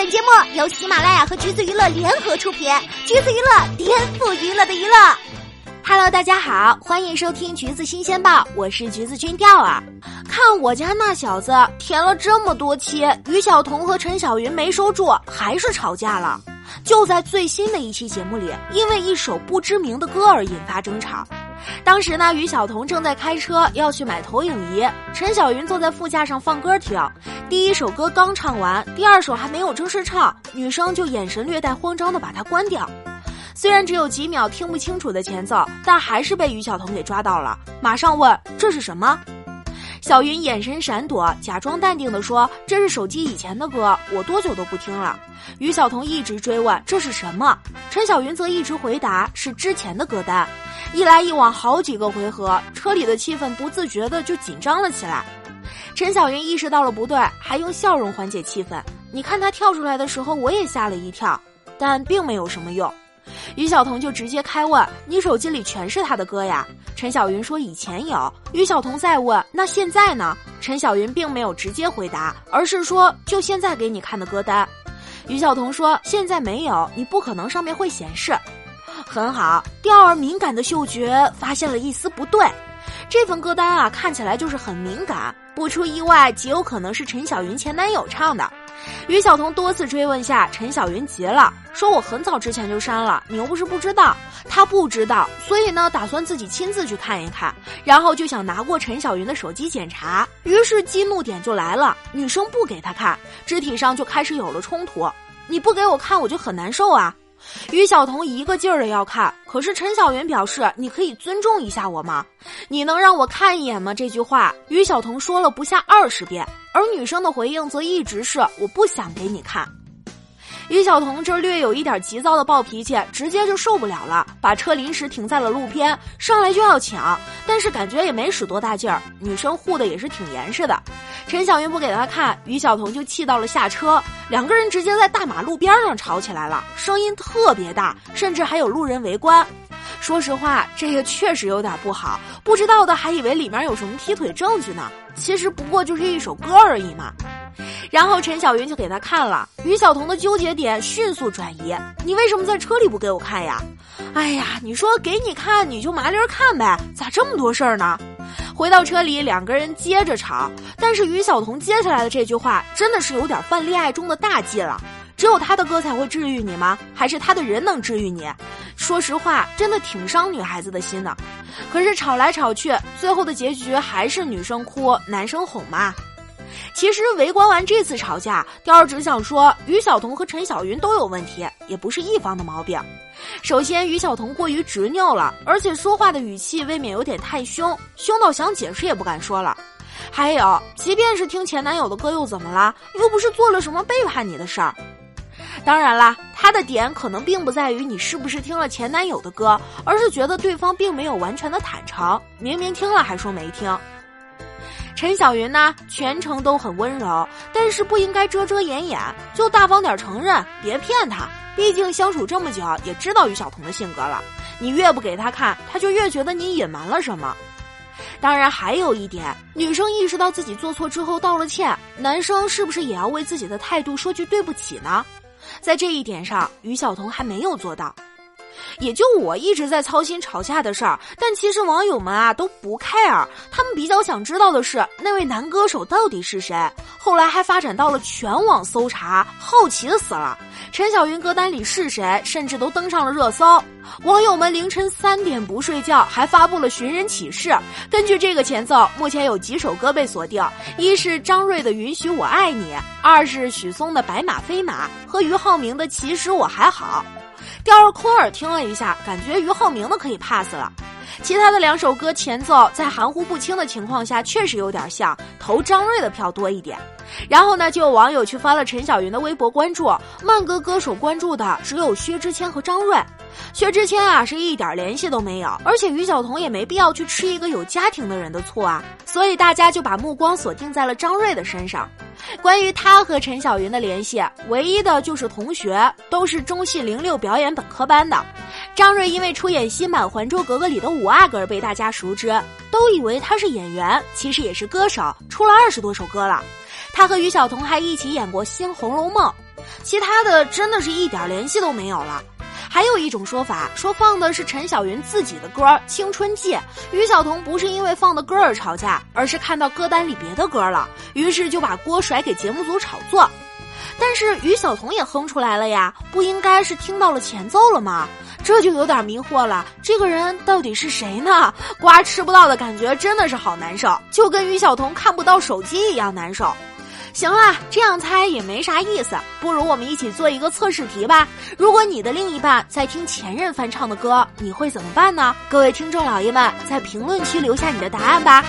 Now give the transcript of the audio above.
本节目由喜马拉雅和橘子娱乐联合出品，橘子娱乐颠覆娱乐的娱乐。Hello，大家好，欢迎收听橘子新鲜报，我是橘子君调啊。看我家那小子填了这么多期，于晓彤和陈小云没收住，还是吵架了。就在最新的一期节目里，因为一首不知名的歌而引发争吵。当时呢，于晓彤正在开车要去买投影仪，陈小云坐在副驾上放歌听。第一首歌刚唱完，第二首还没有正式唱，女生就眼神略带慌张的把它关掉。虽然只有几秒听不清楚的前奏，但还是被于晓彤给抓到了，马上问这是什么。小云眼神闪躲，假装淡定的说：“这是手机以前的歌，我多久都不听了。”于晓彤一直追问这是什么，陈小云则一直回答是之前的歌单。一来一往好几个回合，车里的气氛不自觉的就紧张了起来。陈小云意识到了不对，还用笑容缓解气氛。你看他跳出来的时候，我也吓了一跳，但并没有什么用。于晓彤就直接开问：“你手机里全是他的歌呀？”陈小云说：“以前有。”于晓彤再问：“那现在呢？”陈小云并没有直接回答，而是说：“就现在给你看的歌单。”于晓彤说：“现在没有，你不可能上面会显示。”很好，钓儿敏感的嗅觉发现了一丝不对，这份歌单啊看起来就是很敏感，不出意外极有可能是陈小云前男友唱的。于晓彤多次追问下，陈小云急了，说我很早之前就删了，你又不是不知道。他不知道，所以呢打算自己亲自去看一看，然后就想拿过陈小云的手机检查。于是激怒点就来了，女生不给他看，肢体上就开始有了冲突。你不给我看，我就很难受啊。于晓彤一个劲儿的要看，可是陈小云表示：“你可以尊重一下我吗？你能让我看一眼吗？”这句话，于晓彤说了不下二十遍，而女生的回应则一直是：“我不想给你看。”于晓彤这略有一点急躁的暴脾气，直接就受不了了，把车临时停在了路边，上来就要抢，但是感觉也没使多大劲儿，女生护的也是挺严实的。陈小云不给他看，于晓彤就气到了下车，两个人直接在大马路边上吵起来了，声音特别大，甚至还有路人围观。说实话，这个确实有点不好，不知道的还以为里面有什么劈腿证据呢，其实不过就是一首歌而已嘛。然后陈小云就给他看了，于晓彤的纠结点迅速转移。你为什么在车里不给我看呀？哎呀，你说给你看你就麻溜儿看呗，咋这么多事儿呢？回到车里，两个人接着吵。但是于晓彤接下来的这句话真的是有点犯恋爱中的大忌了。只有他的歌才会治愈你吗？还是他的人能治愈你？说实话，真的挺伤女孩子的心的。可是吵来吵去，最后的结局还是女生哭，男生哄嘛。其实围观完这次吵架，雕儿只想说，于晓彤和陈小云都有问题，也不是一方的毛病。首先，于晓彤过于执拗了，而且说话的语气未免有点太凶，凶到想解释也不敢说了。还有，即便是听前男友的歌又怎么了？又不是做了什么背叛你的事儿。当然啦，他的点可能并不在于你是不是听了前男友的歌，而是觉得对方并没有完全的坦诚，明明听了还说没听。陈小云呢，全程都很温柔，但是不应该遮遮掩掩，就大方点承认，别骗他。毕竟相处这么久，也知道于晓彤的性格了。你越不给他看，他就越觉得你隐瞒了什么。当然，还有一点，女生意识到自己做错之后道了歉，男生是不是也要为自己的态度说句对不起呢？在这一点上，于晓彤还没有做到。也就我一直在操心吵架的事儿，但其实网友们啊都不 care，他们比较想知道的是那位男歌手到底是谁。后来还发展到了全网搜查，好奇死了。陈小云歌单里是谁，甚至都登上了热搜。网友们凌晨三点不睡觉，还发布了寻人启事。根据这个前奏，目前有几首歌被锁定：一是张睿的《允许我爱你》，二是许嵩的《白马非马》和俞灏明的《其实我还好》。要是空耳听了一下，感觉俞灏明的可以 pass 了。其他的两首歌前奏在含糊不清的情况下，确实有点像投张睿的票多一点。然后呢，就有网友去翻了陈小云的微博关注，慢歌歌手关注的只有薛之谦和张睿。薛之谦啊是一点联系都没有，而且于晓彤也没必要去吃一个有家庭的人的醋啊，所以大家就把目光锁定在了张睿的身上。关于他和陈小云的联系，唯一的就是同学，都是中戏零六表演本科班的。张睿因为出演新版《还珠格格》里的五阿哥被大家熟知，都以为他是演员，其实也是歌手，出了二十多首歌了。他和于晓彤还一起演过《新红楼梦》。其他的真的是一点联系都没有了。还有一种说法说放的是陈小云自己的歌《青春记》，于晓彤不是因为放的歌而吵架，而是看到歌单里别的歌了，于是就把锅甩给节目组炒作。但是于晓彤也哼出来了呀，不应该是听到了前奏了吗？这就有点迷惑了，这个人到底是谁呢？瓜吃不到的感觉真的是好难受，就跟于晓彤看不到手机一样难受。行了，这样猜也没啥意思，不如我们一起做一个测试题吧。如果你的另一半在听前任翻唱的歌，你会怎么办呢？各位听众老爷们，在评论区留下你的答案吧。